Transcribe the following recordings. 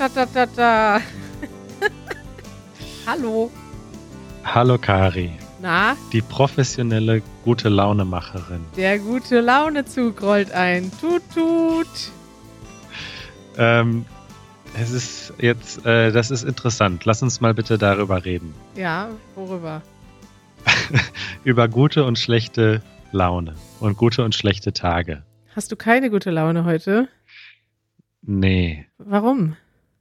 Ratatatata. Hallo. Hallo Kari. Na? Die professionelle gute Launemacherin. Der gute Launezug rollt ein. Tut, tut. Ähm, es ist jetzt, äh, das ist interessant. Lass uns mal bitte darüber reden. Ja, worüber? Über gute und schlechte Laune und gute und schlechte Tage. Hast du keine gute Laune heute? Nee. Warum?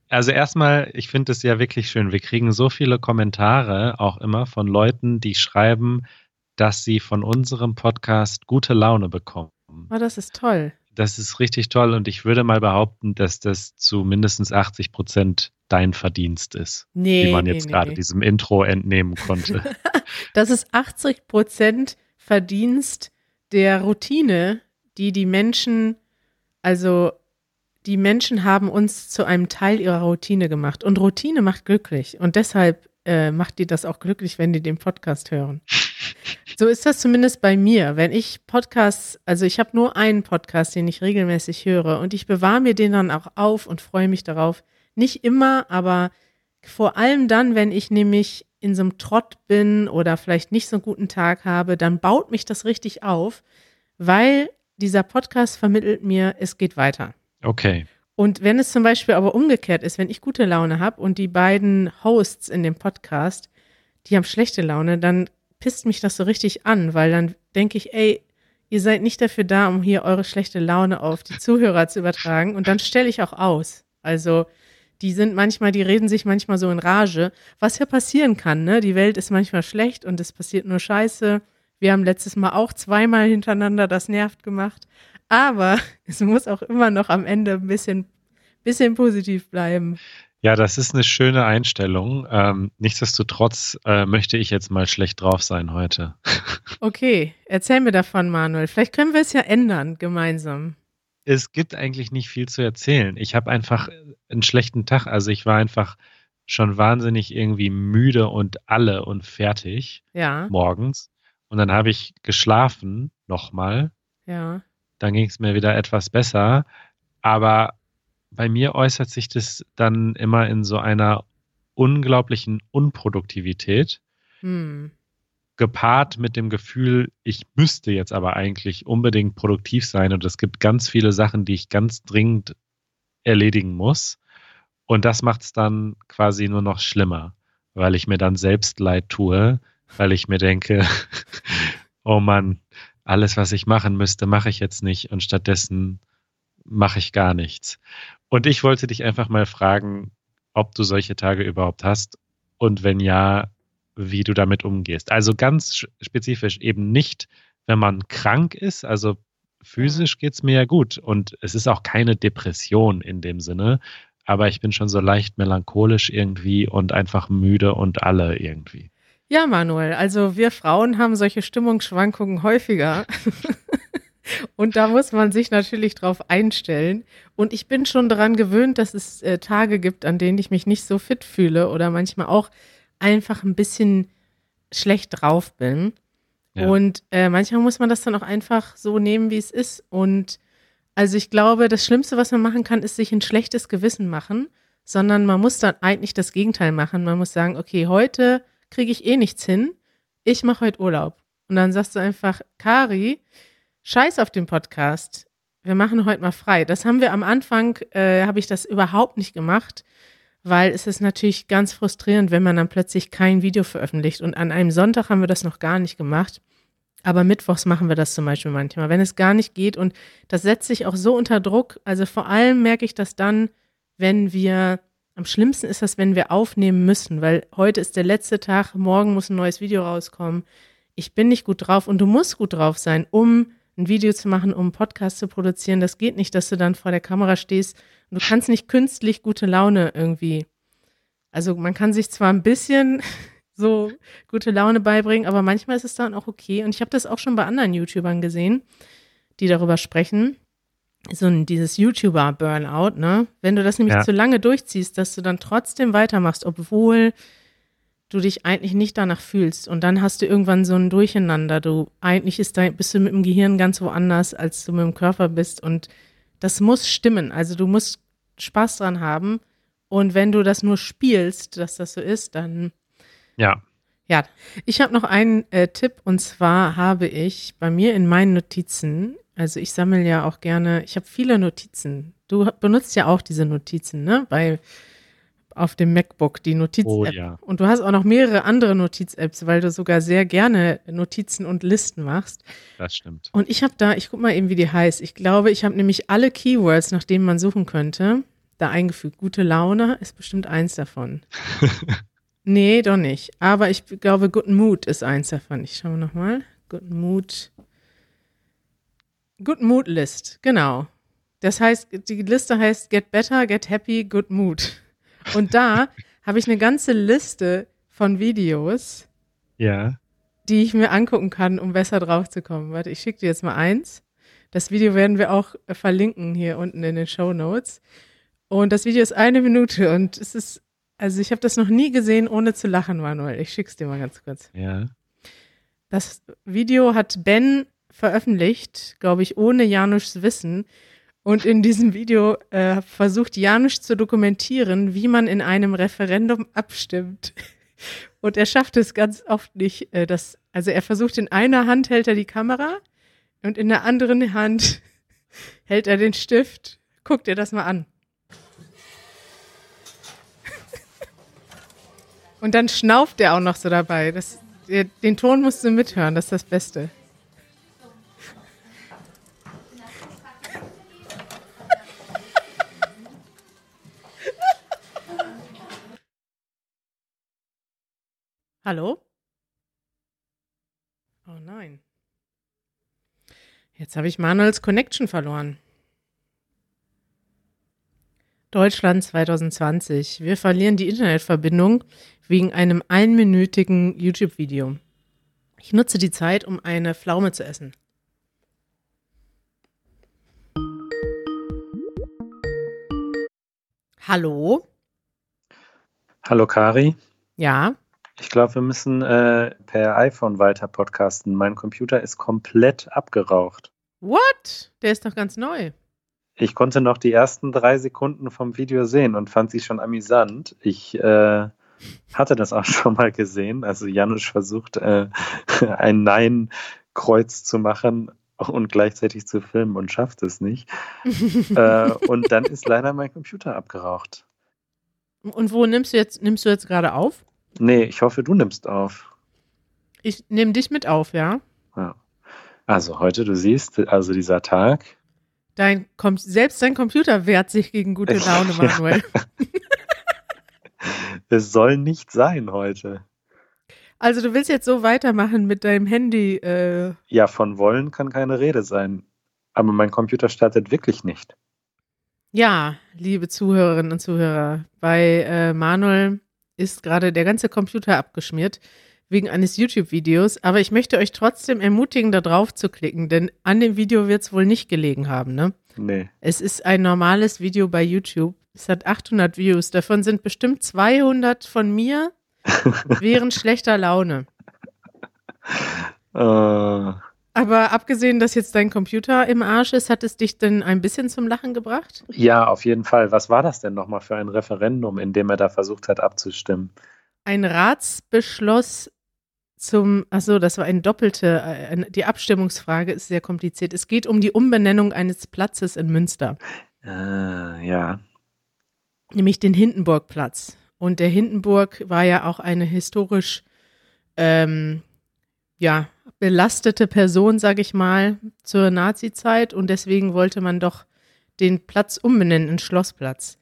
Also erstmal, ich finde es ja wirklich schön. Wir kriegen so viele Kommentare auch immer von Leuten, die schreiben, dass sie von unserem Podcast gute Laune bekommen. Oh, das ist toll. Das ist richtig toll und ich würde mal behaupten, dass das zu mindestens 80 Prozent dein Verdienst ist, Nee, wie man jetzt nee, gerade nee. diesem Intro entnehmen konnte. Das ist 80 Prozent Verdienst der Routine, die die Menschen, also die Menschen haben uns zu einem Teil ihrer Routine gemacht. Und Routine macht glücklich. Und deshalb äh, macht die das auch glücklich, wenn die den Podcast hören. So ist das zumindest bei mir. Wenn ich Podcasts, also ich habe nur einen Podcast, den ich regelmäßig höre und ich bewahre mir den dann auch auf und freue mich darauf. Nicht immer, aber vor allem dann, wenn ich nämlich in so einem Trott bin oder vielleicht nicht so einen guten Tag habe, dann baut mich das richtig auf, weil dieser Podcast vermittelt mir, es geht weiter. Okay. Und wenn es zum Beispiel aber umgekehrt ist, wenn ich gute Laune habe und die beiden Hosts in dem Podcast, die haben schlechte Laune, dann pisst mich das so richtig an, weil dann denke ich, ey, ihr seid nicht dafür da, um hier eure schlechte Laune auf die Zuhörer zu übertragen. Und dann stelle ich auch aus. Also, die sind manchmal, die reden sich manchmal so in Rage, was ja passieren kann, ne? Die Welt ist manchmal schlecht und es passiert nur Scheiße. Wir haben letztes Mal auch zweimal hintereinander das nervt gemacht. Aber es muss auch immer noch am Ende ein bisschen, bisschen positiv bleiben. Ja, das ist eine schöne Einstellung. Ähm, nichtsdestotrotz äh, möchte ich jetzt mal schlecht drauf sein heute. Okay, erzähl mir davon, Manuel. Vielleicht können wir es ja ändern, gemeinsam. Es gibt eigentlich nicht viel zu erzählen. Ich habe einfach einen schlechten Tag. Also ich war einfach schon wahnsinnig irgendwie müde und alle und fertig Ja, morgens. Und dann habe ich geschlafen nochmal. ja. Dann ging es mir wieder etwas besser. Aber bei mir äußert sich das dann immer in so einer unglaublichen Unproduktivität. Hm. gepaart mit dem Gefühl, ich müsste jetzt aber eigentlich unbedingt produktiv sein und es gibt ganz viele Sachen, die ich ganz dringend erledigen muss. Und das macht es dann quasi nur noch schlimmer, weil ich mir dann selbst leid tue, weil ich mir denke, oh Mann, alles, was ich machen müsste, mache ich jetzt nicht und stattdessen mache ich gar nichts. Und ich wollte dich einfach mal fragen, ob du solche Tage überhaupt hast und wenn ja, wie du damit umgehst. Also ganz sch- spezifisch eben nicht, wenn man krank ist, also physisch geht's mir ja gut und es ist auch keine Depression in dem Sinne, aber ich bin schon so leicht melancholisch irgendwie und einfach müde und alle irgendwie. Ja, Manuel, also wir Frauen haben solche Stimmungsschwankungen häufiger. Und da muss man sich natürlich drauf einstellen. Und ich bin schon daran gewöhnt, dass es äh, Tage gibt, an denen ich mich nicht so fit fühle oder manchmal auch einfach ein bisschen schlecht drauf bin. Ja. Und äh, manchmal muss man das dann auch einfach so nehmen, wie es ist. Und also ich glaube, das Schlimmste, was man machen kann, ist sich ein schlechtes Gewissen machen, sondern man muss dann eigentlich das Gegenteil machen. Man muss sagen, okay, heute kriege ich eh nichts hin. Ich mache heute Urlaub. Und dann sagst du einfach, Kari, scheiß auf den Podcast. Wir machen heute mal frei. Das haben wir am Anfang, äh, habe ich das überhaupt nicht gemacht, weil es ist natürlich ganz frustrierend, wenn man dann plötzlich kein Video veröffentlicht. Und an einem Sonntag haben wir das noch gar nicht gemacht. Aber mittwochs machen wir das zum Beispiel manchmal, wenn es gar nicht geht. Und das setzt sich auch so unter Druck. Also vor allem merke ich das dann, wenn wir, am schlimmsten ist das, wenn wir aufnehmen müssen, weil heute ist der letzte Tag, morgen muss ein neues Video rauskommen. Ich bin nicht gut drauf und du musst gut drauf sein, um ein Video zu machen, um einen Podcast zu produzieren. Das geht nicht, dass du dann vor der Kamera stehst und du kannst nicht künstlich gute Laune irgendwie. Also man kann sich zwar ein bisschen so gute Laune beibringen, aber manchmal ist es dann auch okay. Und ich habe das auch schon bei anderen YouTubern gesehen, die darüber sprechen. So ein, dieses YouTuber-Burnout, ne? Wenn du das nämlich Ja. zu lange durchziehst, dass du dann trotzdem weitermachst, obwohl du dich eigentlich nicht danach fühlst. Und dann hast du irgendwann so ein Durcheinander. Du eigentlich ist dein, bist du mit dem Gehirn ganz woanders, als du mit dem Körper bist. Und das muss stimmen. Also du musst Spaß dran haben Und wenn du das nur spielst, dass das so ist, dann. Ja. Ja, ich habe noch einen äh, Tipp und zwar habe ich bei mir in meinen Notizen, also ich sammle ja auch gerne, ich habe viele Notizen. Du benutzt ja auch diese Notizen, ne? Bei auf dem MacBook, die Notiz-App. Oh, ja. Und du hast auch noch mehrere andere Notiz-Apps, weil du sogar sehr gerne Notizen und Listen machst. Das stimmt. Und ich habe da, ich guck mal eben, wie die heißt. Ich glaube, ich habe nämlich alle Keywords, nach denen man suchen könnte, da eingefügt. Gute Laune ist bestimmt eins davon. nee, doch nicht. Aber ich glaube, Good Mood ist eins davon. Ich schaue nochmal. Good Mood. Good Mood List, genau. Das heißt, die Liste heißt Get Better, Get Happy, Good Mood. Und da habe ich eine ganze Liste von Videos, Ja. die ich mir angucken kann, um besser drauf zu kommen. Warte, ich schicke dir jetzt mal eins. Das Video werden wir auch äh, verlinken hier unten in den Show Notes. Und das Video ist eine Minute und es ist, also ich habe das noch nie gesehen, ohne zu lachen, Manuel. Ich schick's dir mal ganz kurz. Ja. Das Video hat Ben veröffentlicht, glaube ich, ohne Januschs Wissen. Und in diesem Video äh, versucht Janusz zu dokumentieren, wie man in einem Referendum abstimmt. Und er schafft es ganz oft nicht. Äh, dass, also er versucht, in einer Hand hält er die Kamera und in der anderen Hand hält er den Stift. Guck dir das mal an. Und dann schnauft er auch noch so dabei. Das, den Ton musst du mithören, das ist das Beste. Hallo? Oh nein. Jetzt habe ich Manuels Connection verloren. Deutschland 2020. Wir verlieren die Internetverbindung wegen einem einminütigen YouTube-Video. Ich nutze die Zeit, um eine Pflaume zu essen. Hallo? Hallo Kari. Ja, Ich glaube, wir müssen äh, per iPhone weiter podcasten. Mein Computer ist komplett abgeraucht. what? Der ist doch ganz neu. Ich konnte noch die ersten drei Sekunden vom Video sehen und fand sie schon amüsant. Ich äh, hatte das auch schon mal gesehen. Also Janusz versucht, äh, ein Nein-Kreuz zu machen und gleichzeitig zu filmen und schafft es nicht. äh, und dann ist leider mein Computer abgeraucht. Und wo nimmst du jetzt, nimmst du jetzt gerade auf? Nee, ich hoffe, du nimmst auf. Ich nehme dich mit auf, ja? Ja. Also heute, du siehst, also dieser Tag, Dein, Com selbst dein Computer wehrt sich gegen gute Laune. Manuel. es soll nicht sein heute. Also du willst jetzt so weitermachen mit deinem Handy. Äh, Ja, von wollen kann keine Rede sein. Aber mein Computer startet wirklich nicht. ja, liebe Zuhörerinnen und Zuhörer, bei äh, Manuel ist gerade der ganze Computer abgeschmiert wegen eines YouTube-Videos. Aber ich möchte euch trotzdem ermutigen, da drauf zu klicken, denn an dem Video wird es wohl nicht gelegen haben, ne? Nee. Es ist ein normales Video bei YouTube. Es hat 800 Views. Davon sind bestimmt 200 von mir während schlechter Laune. Äh, Aber abgesehen, dass jetzt dein Computer im Arsch ist, hat es dich denn ein bisschen zum Lachen gebracht? ja, auf jeden Fall. Was war das denn nochmal für ein Referendum, in dem er da versucht hat abzustimmen? Ein Ratsbeschluss zum, achso, das war ein doppelte, äh, die Abstimmungsfrage ist sehr kompliziert. Es geht um die Umbenennung eines Platzes in Münster, Äh, ja. nämlich den Hindenburgplatz. Und der Hindenburg war ja auch eine historisch, ähm, ja, belastete Person, sag ich mal, zur Nazi-Zeit und deswegen wollte man doch den Platz umbenennen in Schlossplatz.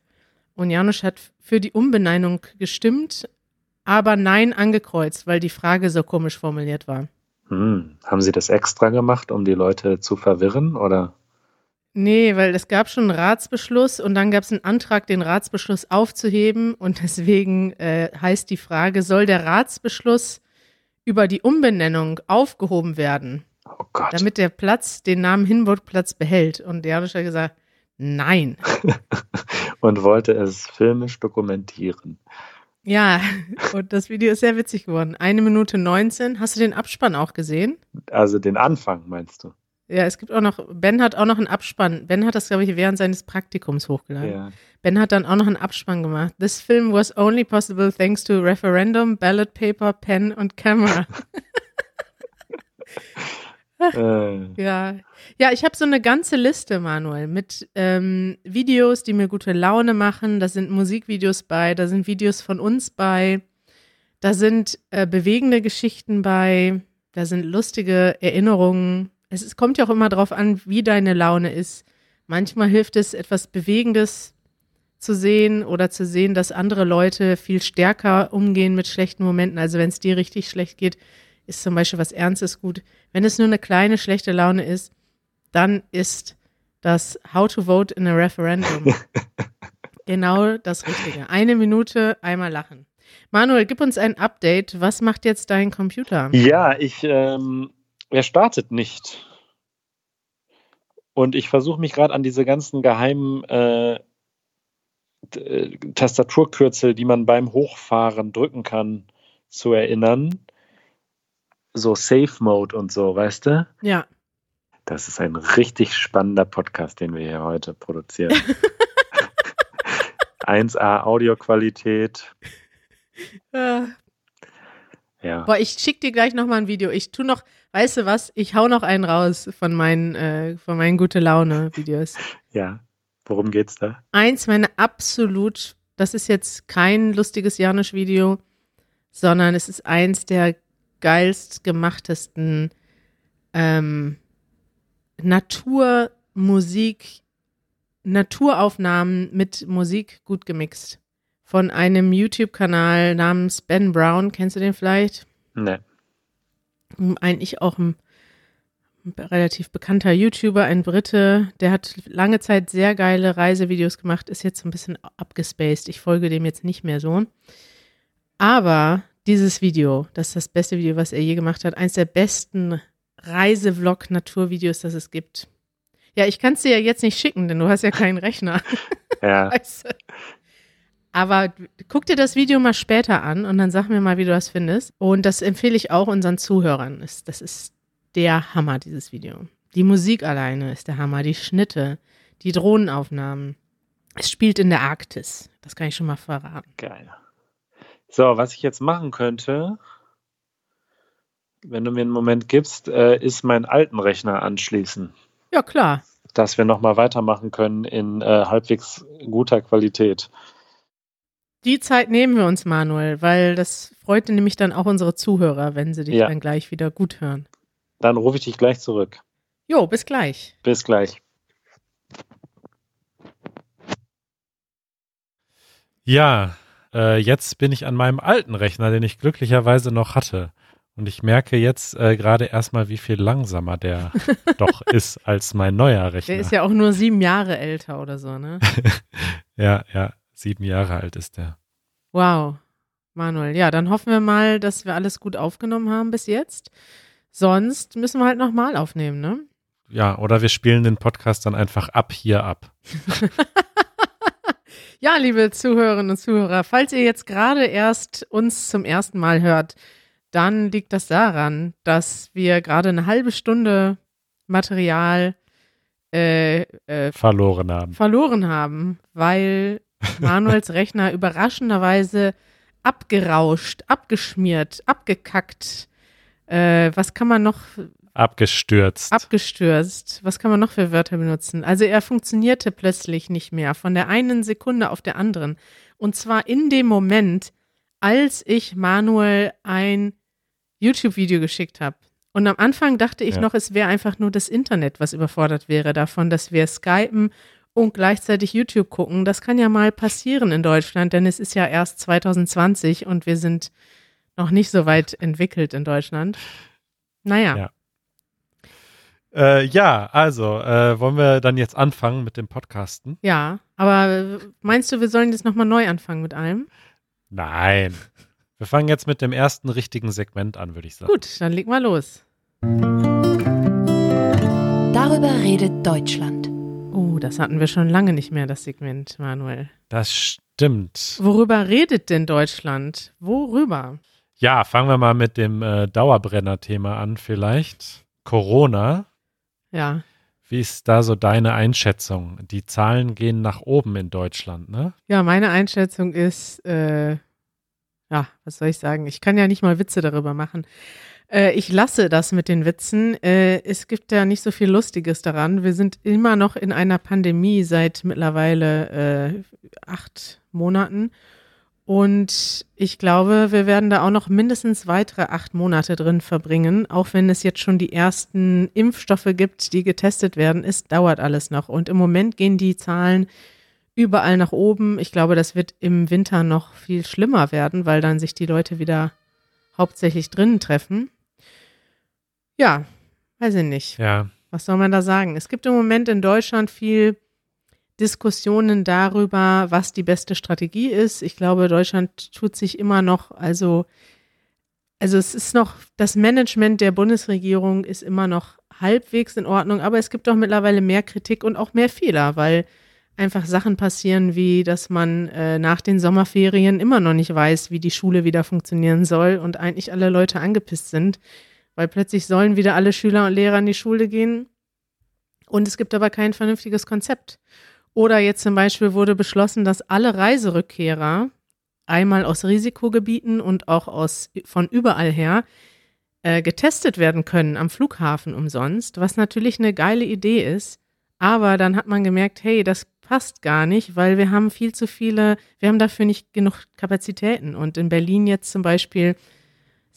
Und Janusz hat für die Umbenennung gestimmt, aber Nein angekreuzt, weil die Frage so komisch formuliert war. Hm. Haben Sie das extra gemacht, um die Leute zu verwirren? Oder? Nee, weil es gab schon einen Ratsbeschluss und dann gab es einen Antrag, den Ratsbeschluss aufzuheben und deswegen äh, heißt die Frage, soll der Ratsbeschluss über die Umbenennung aufgehoben werden, Oh Gott. damit der Platz den Namen Hinburgplatz behält? Und der hat gesagt, nein. Und wollte es filmisch dokumentieren. Ja, und das Video ist sehr witzig geworden. Eine Minute 19. Hast du den Abspann auch gesehen? Also den Anfang, meinst du? Ja, es gibt auch noch, Ben hat auch noch einen Abspann. Ben hat das, glaube ich, während seines Praktikums hochgeladen. Ja. Ben hat dann auch noch einen Abspann gemacht. This film was only possible thanks to referendum, ballot paper, pen und camera. Äh, Ja, ja, ich habe so eine ganze Liste, Manuel, mit ähm, Videos, die mir gute Laune machen. Da sind Musikvideos bei, da sind Videos von uns bei, da sind äh, bewegende Geschichten bei, da sind lustige Erinnerungen. Es, es kommt ja auch immer darauf an, wie deine Laune ist. Manchmal hilft es, etwas Bewegendes zu sehen oder zu sehen, dass andere Leute viel stärker umgehen mit schlechten Momenten. Also wenn es dir richtig schlecht geht, ist zum Beispiel was Ernstes gut. Wenn es nur eine kleine schlechte Laune ist, dann ist das How to Vote in a Referendum genau das Richtige. Eine Minute, einmal lachen. Manuel, gib uns ein Update. Was macht jetzt dein Computer? ja, ich, ähm, er startet nicht. Und ich versuche mich gerade an diese ganzen geheimen äh, äh, Tastaturkürzel, die man beim Hochfahren drücken kann, zu erinnern. So Safe Mode und so, weißt du? Ja, Das ist ein richtig spannender Podcast, den wir hier heute produzieren. 1A Audioqualität. äh, Ja. Boah, ich schick dir gleich noch mal ein Video. Ich tu noch, weißt du was? Ich hau noch einen raus von meinen, äh, von meinen gute Laune Videos. Ja. Worum geht's da? Eins meine absolut, das ist jetzt kein lustiges Janusz-Video, sondern es ist eins der geilst gemachtesten ähm, Naturmusik, Naturaufnahmen mit Musik gut gemixt. Von einem YouTube-Kanal namens Ben Brown. Kennst du den vielleicht? Ne. eigentlich auch ein relativ bekannter YouTuber, ein Brite, der hat lange Zeit sehr geile Reisevideos gemacht, ist jetzt so ein bisschen abgespaced. Ich folge dem jetzt nicht mehr so. Aber dieses Video, das ist das beste Video, was er je gemacht hat, eins der besten Reisevlog-Naturvideos, das es gibt. Ja, ich kann es dir ja jetzt nicht schicken, denn du hast ja keinen Rechner. Ja. Weißt du? Aber guck dir das Video mal später an und dann sag mir mal, wie du das findest. Und das empfehle ich auch unseren Zuhörern. Das, ist der Hammer, dieses Video. Die Musik alleine ist der Hammer, die Schnitte, die Drohnenaufnahmen. Es spielt in der Arktis. Das kann ich schon mal verraten. Geil. So, was ich jetzt machen könnte, wenn du mir einen Moment gibst, äh, ist meinen alten Rechner anschließen, Ja, klar. dass wir nochmal weitermachen können in äh, halbwegs guter Qualität. Die Zeit nehmen wir uns, Manuel, weil das freut nämlich dann auch unsere Zuhörer, wenn sie dich Ja. dann gleich wieder gut hören. Dann rufe ich dich gleich zurück. Jo, bis gleich. Bis gleich. Ja, äh, jetzt bin ich an meinem alten Rechner, den ich glücklicherweise noch hatte. Und ich merke jetzt äh, gerade erstmal, wie viel langsamer der doch ist als mein neuer Rechner. Der ist ja auch nur sieben Jahre älter oder so, ne? ja, ja, sieben Jahre alt ist der. Wow, Manuel. Ja, dann hoffen wir mal, dass wir alles gut aufgenommen haben bis jetzt. Sonst müssen wir halt nochmal aufnehmen, ne? Ja, oder wir spielen den Podcast dann einfach ab hier ab. Ja, liebe Zuhörerinnen und Zuhörer, falls ihr jetzt gerade erst uns zum ersten Mal hört, dann liegt das daran, dass wir gerade eine halbe Stunde Material äh, äh, Verloren haben. verloren haben, weil Manuels Rechner überraschenderweise abgerauscht, abgeschmiert, abgekackt. Äh, was kann man noch Abgestürzt. abgestürzt? Was kann man noch für Wörter benutzen? Also er funktionierte plötzlich nicht mehr von der einen Sekunde auf der anderen. Und zwar in dem Moment, als ich Manuel ein YouTube-Video geschickt habe. Und am Anfang dachte ich Ja. noch, es wäre einfach nur das Internet, was überfordert wäre davon, dass wir skypen und gleichzeitig YouTube gucken. Das kann ja mal passieren in Deutschland, denn es ist ja erst 2020 und wir sind noch nicht so weit entwickelt in Deutschland. Naja. Ja. Äh, ja, also, äh, wollen wir dann jetzt anfangen mit dem Podcasten? Ja, aber meinst du, wir sollen jetzt nochmal neu anfangen mit allem? Nein. Wir fangen jetzt mit dem ersten richtigen Segment an, würde ich sagen. Gut, dann leg mal los. Darüber redet Deutschland. Oh, das hatten wir schon lange nicht mehr, das Segment, Manuel. Das stimmt. Worüber redet denn Deutschland? Worüber? Ja, fangen wir mal mit dem äh, Dauerbrenner-Thema an, vielleicht. Corona. Ja. Wie ist da so deine Einschätzung? Die Zahlen gehen nach oben in Deutschland, ne? Ja, meine Einschätzung ist, äh, ja, was soll ich sagen? Ich kann ja nicht mal Witze darüber machen. Äh, ich lasse das mit den Witzen. Äh, es gibt ja nicht so viel Lustiges daran. Wir sind immer noch in einer Pandemie seit mittlerweile äh, acht Monaten. Und ich glaube, wir werden da auch noch mindestens weitere acht Monate drin verbringen. Auch wenn es jetzt schon die ersten Impfstoffe gibt, die getestet werden, es dauert alles noch. Und im Moment gehen die Zahlen überall nach oben. Ich glaube, das wird im Winter noch viel schlimmer werden, weil dann sich die Leute wieder hauptsächlich drinnen treffen. Ja, weiß ich nicht. Ja. Was soll man da sagen? Es gibt im Moment in Deutschland viel Diskussionen darüber, was die beste Strategie ist. Ich glaube, Deutschland tut sich immer noch, also, also es ist noch, das Management der Bundesregierung ist immer noch halbwegs in Ordnung, aber es gibt doch mittlerweile mehr Kritik und auch mehr Fehler, weil einfach Sachen passieren, wie dass man äh, nach den Sommerferien immer noch nicht weiß, wie die Schule wieder funktionieren soll und eigentlich alle Leute angepisst sind, weil plötzlich sollen wieder alle Schüler und Lehrer in die Schule gehen und es gibt aber kein vernünftiges Konzept. Oder jetzt zum Beispiel wurde beschlossen, dass alle Reiserückkehrer einmal aus Risikogebieten und auch aus, von überall her äh, getestet werden können am Flughafen umsonst, was natürlich eine geile Idee ist. Aber dann hat man gemerkt, hey, das passt gar nicht, weil wir haben viel zu viele, wir haben dafür nicht genug Kapazitäten. Und in Berlin jetzt zum Beispiel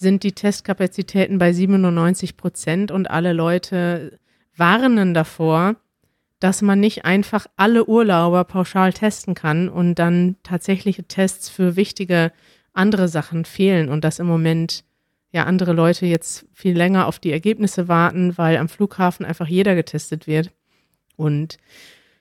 sind die Testkapazitäten bei 97 Prozent und alle Leute warnen davor, dass man nicht einfach alle Urlauber pauschal testen kann und dann tatsächliche Tests für wichtige andere Sachen fehlen und dass im Moment ja andere Leute jetzt viel länger auf die Ergebnisse warten, weil am Flughafen einfach jeder getestet wird. Und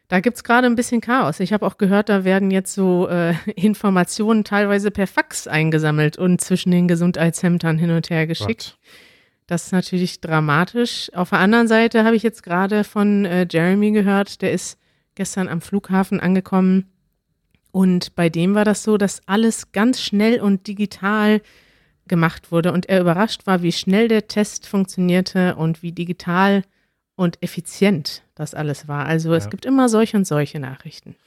da gibt's gerade ein bisschen Chaos. Ich habe auch gehört, da werden jetzt so äh, Informationen teilweise per Fax eingesammelt und zwischen den Gesundheitsämtern hin und her geschickt. Gott. Das ist natürlich dramatisch. Auf der anderen Seite habe ich jetzt gerade von äh, Jeremy gehört, der ist gestern am Flughafen angekommen. Und bei dem war das so, dass alles ganz schnell und digital gemacht wurde. Und er überrascht war, wie schnell der Test funktionierte und wie digital und effizient das alles war. Also ja. es gibt immer solche und solche Nachrichten.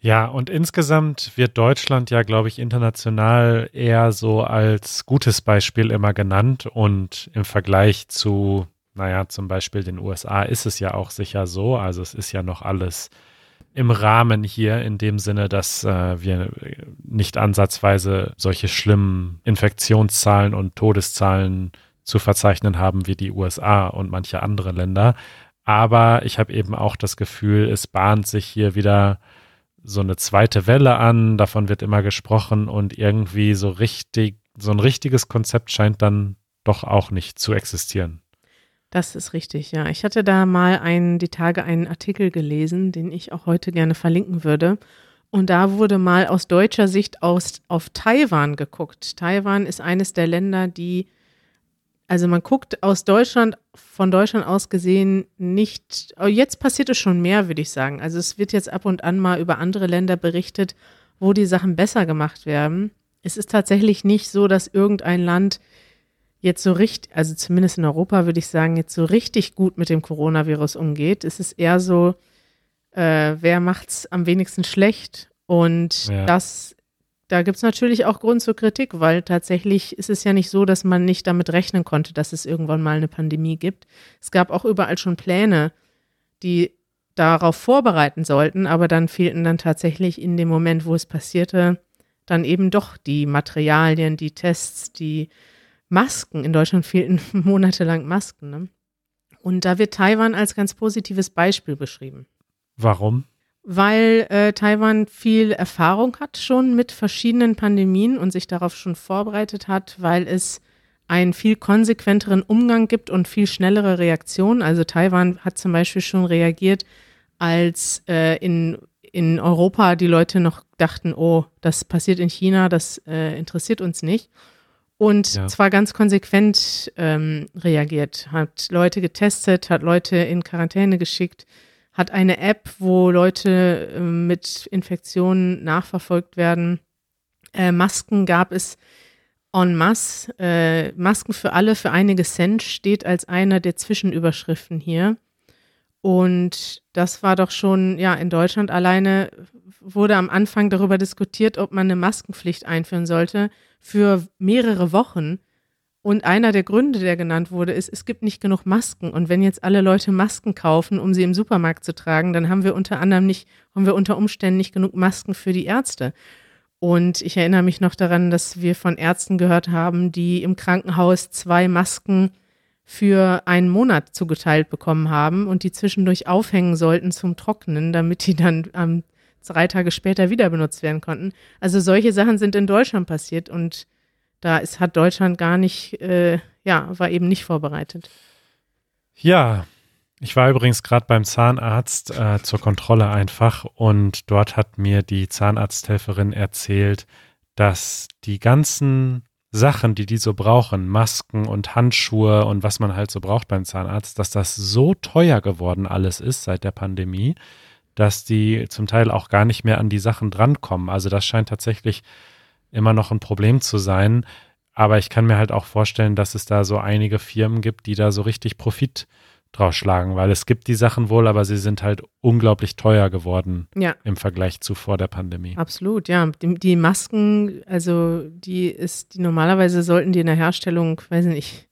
Ja, und insgesamt wird Deutschland ja, glaube ich, international eher so als gutes Beispiel immer genannt. Und im Vergleich zu, naja, zum Beispiel den USA ist es ja auch sicher so. Also es ist ja noch alles im Rahmen hier in dem Sinne, dass äh, wir nicht ansatzweise solche schlimmen Infektionszahlen und Todeszahlen zu verzeichnen haben wie die USA und manche andere Länder. Aber ich habe eben auch das Gefühl, es bahnt sich hier wieder so eine zweite Welle an, davon wird immer gesprochen und irgendwie so richtig, so ein richtiges Konzept scheint dann doch auch nicht zu existieren. Das ist richtig, ja. Ich hatte da mal einen, die Tage einen Artikel gelesen, den ich auch heute gerne verlinken würde. Und da wurde mal aus deutscher Sicht aus, auf Taiwan geguckt. Taiwan ist eines der Länder, die also man guckt aus Deutschland, von Deutschland aus gesehen nicht, oh, jetzt passiert es schon mehr, würde ich sagen. Also es wird jetzt ab und an mal über andere Länder berichtet, wo die Sachen besser gemacht werden. Es ist tatsächlich nicht so, dass irgendein Land jetzt so richtig, also zumindest in Europa würde ich sagen, jetzt so richtig gut mit dem Coronavirus umgeht. Es ist eher so, äh, wer macht's am wenigsten schlecht? Und ja. das da gibt es natürlich auch Grund zur Kritik, weil tatsächlich ist es ja nicht so, dass man nicht damit rechnen konnte, dass es irgendwann mal eine Pandemie gibt. Es gab auch überall schon Pläne, die darauf vorbereiten sollten, aber dann fehlten dann tatsächlich in dem Moment, wo es passierte, dann eben doch die Materialien, die Tests, die Masken. In Deutschland fehlten monatelang Masken. Ne? Und da wird Taiwan als ganz positives Beispiel beschrieben. Warum? Weil äh, Taiwan viel Erfahrung hat schon mit verschiedenen Pandemien und sich darauf schon vorbereitet hat, weil es einen viel konsequenteren Umgang gibt und viel schnellere Reaktionen. Also Taiwan hat zum Beispiel schon reagiert, als äh, in, in Europa die Leute noch dachten, oh, das passiert in China, das äh, interessiert uns nicht. Und ja. zwar ganz konsequent ähm, reagiert, hat Leute getestet, hat Leute in Quarantäne geschickt, hat eine App, wo Leute äh, mit Infektionen nachverfolgt werden. Äh, Masken gab es en masse. Äh, Masken für alle für einige Cent steht als einer der Zwischenüberschriften hier. Und das war doch schon, ja, in Deutschland alleine wurde am Anfang darüber diskutiert, ob man eine Maskenpflicht einführen sollte für mehrere Wochen. Und einer der Gründe, der genannt wurde, ist, es gibt nicht genug Masken. Und wenn jetzt alle Leute Masken kaufen, um sie im Supermarkt zu tragen, dann haben wir unter anderem nicht, haben wir unter Umständen nicht genug Masken für die Ärzte. Und ich erinnere mich noch daran, dass wir von Ärzten gehört haben, die im Krankenhaus zwei Masken für einen Monat zugeteilt bekommen haben und die zwischendurch aufhängen sollten zum Trocknen, damit die dann ähm, drei Tage später wieder benutzt werden konnten. Also solche Sachen sind in Deutschland passiert und da ist, hat Deutschland gar nicht, äh, ja, war eben nicht vorbereitet. Ja, ich war übrigens gerade beim Zahnarzt äh, zur Kontrolle einfach und dort hat mir die Zahnarzthelferin erzählt, dass die ganzen Sachen, die die so brauchen, Masken und Handschuhe und was man halt so braucht beim Zahnarzt, dass das so teuer geworden alles ist seit der Pandemie, dass die zum Teil auch gar nicht mehr an die Sachen drankommen. Also das scheint tatsächlich immer noch ein Problem zu sein. Aber ich kann mir halt auch vorstellen, dass es da so einige Firmen gibt, die da so richtig Profit draus schlagen, weil es gibt die Sachen wohl, aber sie sind halt unglaublich teuer geworden ja. im Vergleich zu vor der Pandemie. Absolut, ja. Die, die, Masken, also die ist, die normalerweise sollten die in der Herstellung, weiß nicht,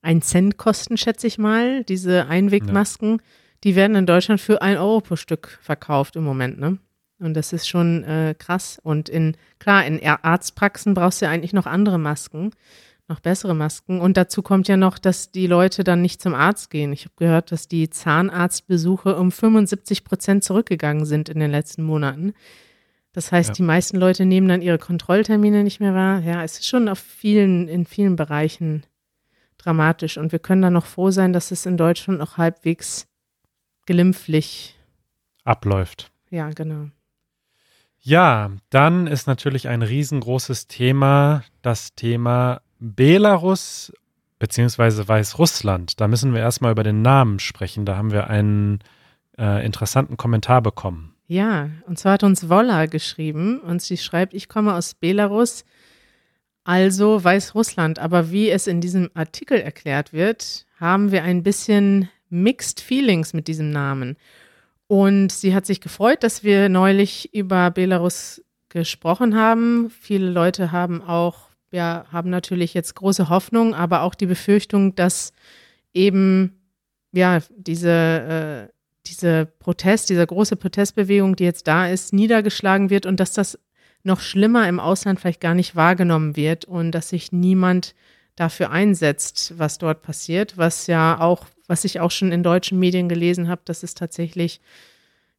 ein Cent kosten, schätze ich mal, diese Einwegmasken. Ja. Die werden in Deutschland für ein Euro pro Stück verkauft im Moment, ne? Und das ist schon äh, krass. Und in, klar, in Arztpraxen brauchst du ja eigentlich noch andere Masken, noch bessere Masken. Und dazu kommt ja noch, dass die Leute dann nicht zum Arzt gehen. Ich habe gehört, dass die Zahnarztbesuche um 75 Prozent zurückgegangen sind in den letzten Monaten. Das heißt, ja. die meisten Leute nehmen dann ihre Kontrolltermine nicht mehr wahr. Ja, es ist schon auf vielen, in vielen Bereichen dramatisch. Und wir können dann noch froh sein, dass es in Deutschland noch halbwegs glimpflich abläuft. Ja, genau. Ja, dann ist natürlich ein riesengroßes Thema das Thema Belarus beziehungsweise Weißrussland. Da müssen wir erstmal über den Namen sprechen. Da haben wir einen äh, interessanten Kommentar bekommen. Ja, und zwar hat uns Wolla geschrieben und sie schreibt, ich komme aus Belarus, also Weißrussland. Aber wie es in diesem Artikel erklärt wird, haben wir ein bisschen Mixed Feelings mit diesem Namen. Und sie hat sich gefreut, dass wir neulich über Belarus gesprochen haben. Viele Leute haben auch, ja, haben natürlich jetzt große Hoffnung, aber auch die Befürchtung, dass eben, ja, diese, äh, diese Protest, diese große Protestbewegung, die jetzt da ist, niedergeschlagen wird und dass das noch schlimmer im Ausland vielleicht gar nicht wahrgenommen wird und dass sich niemand dafür einsetzt, was dort passiert, was ja auch was ich auch schon in deutschen Medien gelesen habe, dass es tatsächlich,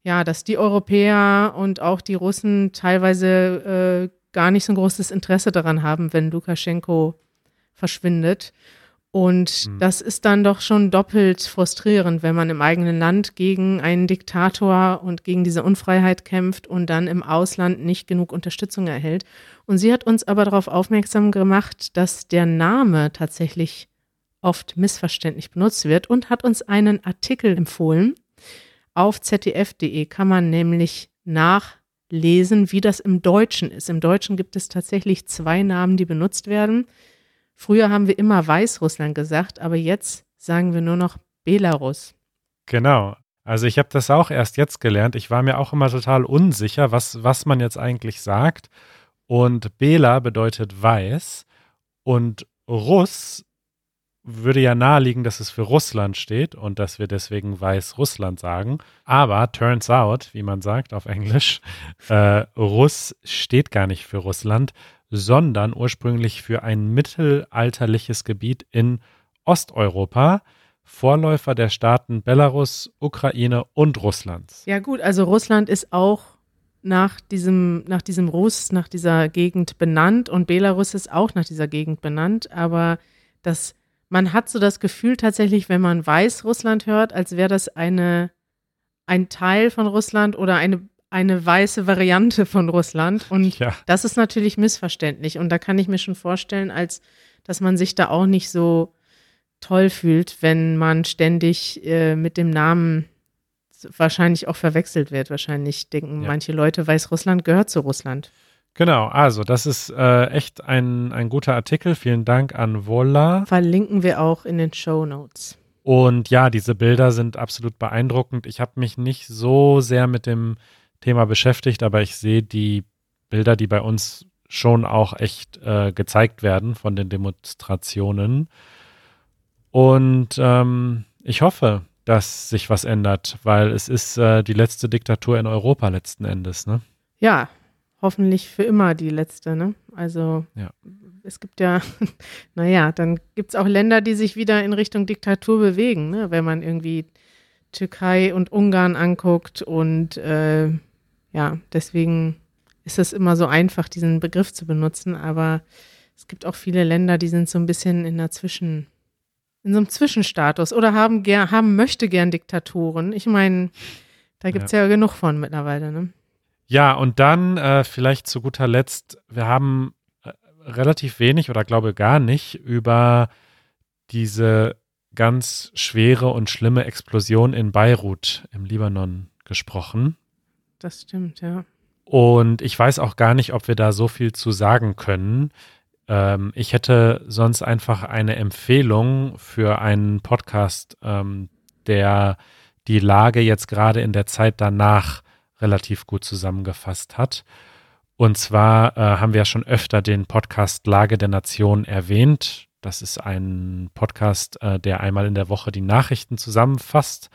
ja, dass die Europäer und auch die Russen teilweise äh, gar nicht so ein großes Interesse daran haben, wenn Lukaschenko verschwindet. Und mhm. das ist dann doch schon doppelt frustrierend, wenn man im eigenen Land gegen einen Diktator und gegen diese Unfreiheit kämpft und dann im Ausland nicht genug Unterstützung erhält. Und sie hat uns aber darauf aufmerksam gemacht, dass der Name tatsächlich oft missverständlich benutzt wird und hat uns einen Artikel empfohlen. Auf zdf.de kann man nämlich nachlesen, wie das im Deutschen ist. Im Deutschen gibt es tatsächlich zwei Namen, die benutzt werden. Früher haben wir immer Weißrussland gesagt, aber jetzt sagen wir nur noch Belarus. Genau. Also ich habe das auch erst jetzt gelernt. Ich war mir auch immer total unsicher, was, was man jetzt eigentlich sagt. Und Bela bedeutet weiß und Russ würde ja naheliegen, dass es für Russland steht und dass wir deswegen Weißrussland sagen. Aber turns out, wie man sagt auf Englisch, äh, Russ steht gar nicht für Russland, sondern ursprünglich für ein mittelalterliches Gebiet in Osteuropa, Vorläufer der Staaten Belarus, Ukraine und Russlands. Ja gut, also Russland ist auch nach diesem, nach diesem Russ, nach dieser Gegend benannt und Belarus ist auch nach dieser Gegend benannt, aber das man hat so das Gefühl tatsächlich, wenn man Weißrussland hört, als wäre das eine, ein Teil von Russland oder eine, eine weiße Variante von Russland. Und ja. das ist natürlich missverständlich. Und da kann ich mir schon vorstellen, als dass man sich da auch nicht so toll fühlt, wenn man ständig äh, mit dem Namen wahrscheinlich auch verwechselt wird. Wahrscheinlich denken ja. manche Leute, Weißrussland gehört zu Russland. Genau, also das ist äh, echt ein, ein guter Artikel. Vielen Dank an Vola. Verlinken wir auch in den Show Notes. Und ja, diese Bilder sind absolut beeindruckend. Ich habe mich nicht so sehr mit dem Thema beschäftigt, aber ich sehe die Bilder, die bei uns schon auch echt äh, gezeigt werden von den Demonstrationen. Und ähm, ich hoffe, dass sich was ändert, weil es ist äh, die letzte Diktatur in Europa letzten Endes, ne? Ja, hoffentlich für immer die letzte, ne? Also ja. es gibt ja, naja, dann gibt es auch Länder, die sich wieder in Richtung Diktatur bewegen, ne? Wenn man irgendwie Türkei und Ungarn anguckt und äh, ja, deswegen ist es immer so einfach, diesen Begriff zu benutzen, aber es gibt auch viele Länder, die sind so ein bisschen in der Zwischen, in so einem Zwischenstatus oder haben gern, haben möchte gern Diktatoren. Ich meine, da gibt es ja. ja. genug von mittlerweile, ne? Ja, und dann äh, vielleicht zu guter Letzt, wir haben äh, relativ wenig oder glaube gar nicht über diese ganz schwere und schlimme Explosion in Beirut im Libanon gesprochen. Das stimmt, ja. Und ich weiß auch gar nicht, ob wir da so viel zu sagen können. Ähm, ich hätte sonst einfach eine Empfehlung für einen Podcast, ähm, der die Lage jetzt gerade in der Zeit danach relativ gut zusammengefasst hat. Und zwar äh, haben wir ja schon öfter den Podcast Lage der Nation erwähnt. Das ist ein Podcast, äh, der einmal in der Woche die Nachrichten zusammenfasst.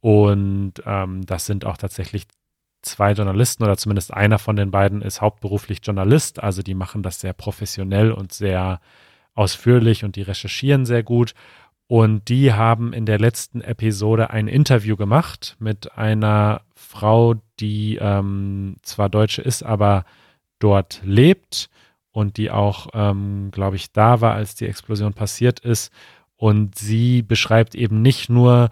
Und ähm, das sind auch tatsächlich zwei Journalisten oder zumindest einer von den beiden ist hauptberuflich Journalist. Also die machen das sehr professionell und sehr ausführlich und die recherchieren sehr gut. Und die haben in der letzten Episode ein Interview gemacht mit einer Frau, die ähm, zwar Deutsche ist, aber dort lebt und die auch, ähm, glaube ich, da war, als die Explosion passiert ist. Und sie beschreibt eben nicht nur,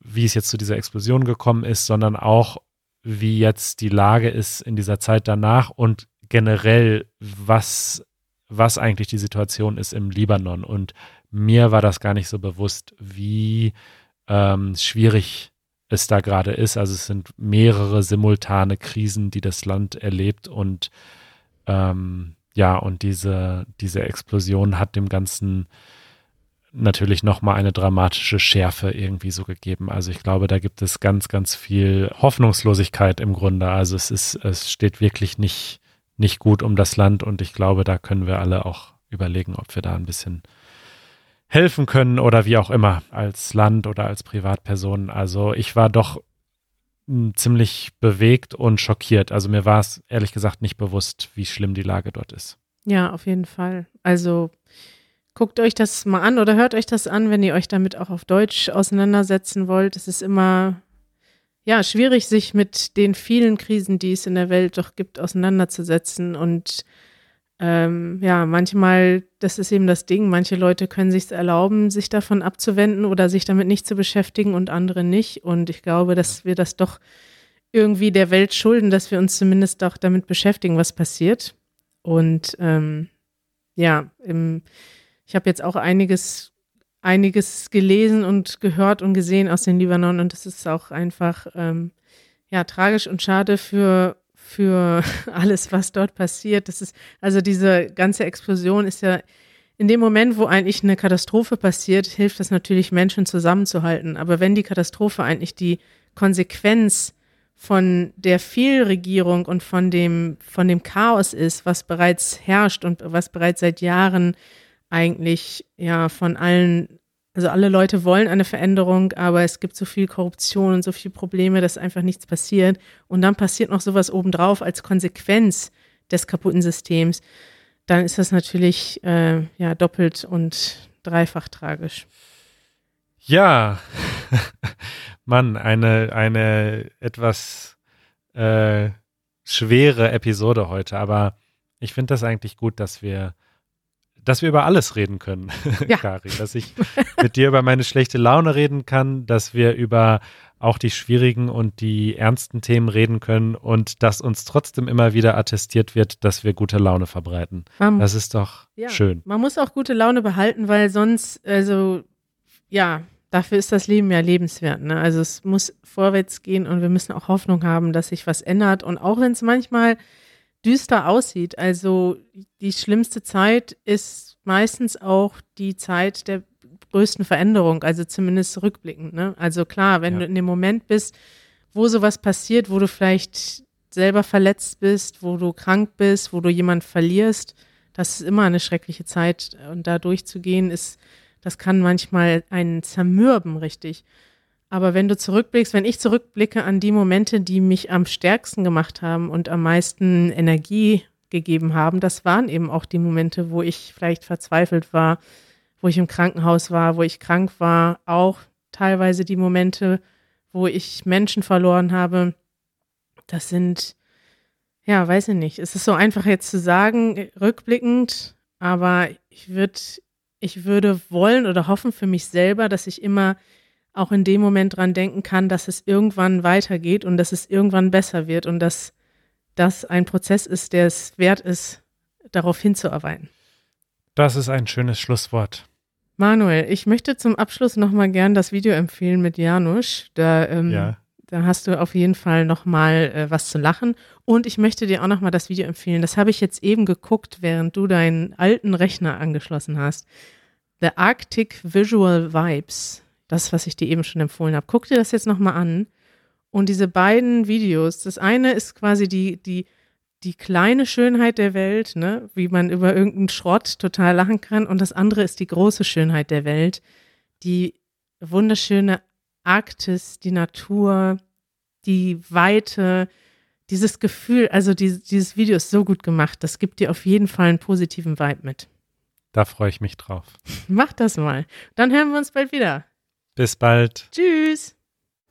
wie es jetzt zu dieser Explosion gekommen ist, sondern auch, wie jetzt die Lage ist in dieser Zeit danach und generell, was, was eigentlich die Situation ist im Libanon. Und mir war das gar nicht so bewusst, wie ähm, schwierig es da gerade ist. Also es sind mehrere simultane Krisen, die das Land erlebt und ähm, ja, und diese, diese Explosion hat dem Ganzen natürlich nochmal eine dramatische Schärfe irgendwie so gegeben. Also ich glaube, da gibt es ganz, ganz viel Hoffnungslosigkeit im Grunde. Also es ist, es steht wirklich nicht, nicht gut um das Land und ich glaube, da können wir alle auch überlegen, ob wir da ein bisschen helfen können oder wie auch immer als Land oder als Privatperson. Also ich war doch hm, ziemlich bewegt und schockiert. Also mir war es ehrlich gesagt nicht bewusst, wie schlimm die Lage dort ist. Ja, auf jeden Fall. Also Guckt euch das mal an oder hört euch das an, wenn ihr euch damit auch auf Deutsch auseinandersetzen wollt. Es ist immer ja schwierig, sich mit den vielen Krisen, die es in der Welt doch gibt, auseinanderzusetzen. Und ähm, ja, manchmal, das ist eben das Ding, manche Leute können sich erlauben, sich davon abzuwenden oder sich damit nicht zu beschäftigen und andere nicht. Und ich glaube, dass wir das doch irgendwie der Welt schulden, dass wir uns zumindest auch damit beschäftigen, was passiert. Und ähm, ja, im ich habe jetzt auch einiges, einiges gelesen und gehört und gesehen aus dem Libanon und es ist auch einfach ähm, ja tragisch und schade für für alles, was dort passiert. Das ist also diese ganze Explosion ist ja in dem Moment, wo eigentlich eine Katastrophe passiert, hilft das natürlich Menschen zusammenzuhalten. Aber wenn die Katastrophe eigentlich die Konsequenz von der Fehlregierung und von dem, von dem Chaos ist, was bereits herrscht und was bereits seit Jahren eigentlich ja von allen, also alle Leute wollen eine Veränderung, aber es gibt so viel Korruption und so viele Probleme, dass einfach nichts passiert. Und dann passiert noch sowas obendrauf als Konsequenz des kaputten Systems. Dann ist das natürlich äh, ja doppelt und dreifach tragisch. Ja, Mann, eine, eine etwas äh, schwere Episode heute, aber ich finde das eigentlich gut, dass wir dass wir über alles reden können, ja. Kari. Dass ich mit dir über meine schlechte Laune reden kann, dass wir über auch die schwierigen und die ernsten Themen reden können und dass uns trotzdem immer wieder attestiert wird, dass wir gute Laune verbreiten. Man, das ist doch ja, schön. Man muss auch gute Laune behalten, weil sonst, also ja, dafür ist das Leben ja lebenswert. Ne? Also es muss vorwärts gehen und wir müssen auch Hoffnung haben, dass sich was ändert. Und auch wenn es manchmal düster aussieht. Also die schlimmste Zeit ist meistens auch die Zeit der größten Veränderung, also zumindest rückblickend. Ne? Also klar, wenn Ja. du in dem Moment bist, wo sowas passiert, wo du vielleicht selber verletzt bist, wo du krank bist, wo du jemand verlierst, das ist immer eine schreckliche Zeit und da durchzugehen ist, das kann manchmal einen zermürben, richtig. Aber wenn du zurückblickst, wenn ich zurückblicke an die Momente, die mich am stärksten gemacht haben und am meisten Energie gegeben haben, das waren eben auch die Momente, wo ich vielleicht verzweifelt war, wo ich im Krankenhaus war, wo ich krank war, auch teilweise die Momente, wo ich Menschen verloren habe. Das sind, ja, weiß ich nicht. Es ist so einfach jetzt zu sagen, rückblickend, aber ich würde, ich würde wollen oder hoffen für mich selber, dass ich immer auch in dem Moment dran denken kann, dass es irgendwann weitergeht und dass es irgendwann besser wird und dass das ein Prozess ist, der es wert ist, darauf hinzuarbeiten. Das ist ein schönes Schlusswort. Manuel, ich möchte zum Abschluss nochmal gern das Video empfehlen mit Janusz. Da, ähm, Ja. da hast du auf jeden Fall nochmal äh, was zu lachen. Und ich möchte dir auch nochmal das Video empfehlen. Das habe ich jetzt eben geguckt, während du deinen alten Rechner angeschlossen hast. The Arctic Visual Vibes. Das, was ich dir eben schon empfohlen habe. Guck dir das jetzt nochmal an. Und diese beiden Videos, das eine ist quasi die, die, die kleine Schönheit der Welt, ne, wie man über irgendeinen Schrott total lachen kann. Und das andere ist die große Schönheit der Welt, die wunderschöne Arktis, die Natur, die Weite, dieses Gefühl. Also die, dieses Video ist so gut gemacht. Das gibt dir auf jeden Fall einen positiven Vibe mit. Da freue ich mich drauf. Mach das mal. Dann hören wir uns bald wieder. Bis bald. Tschüss.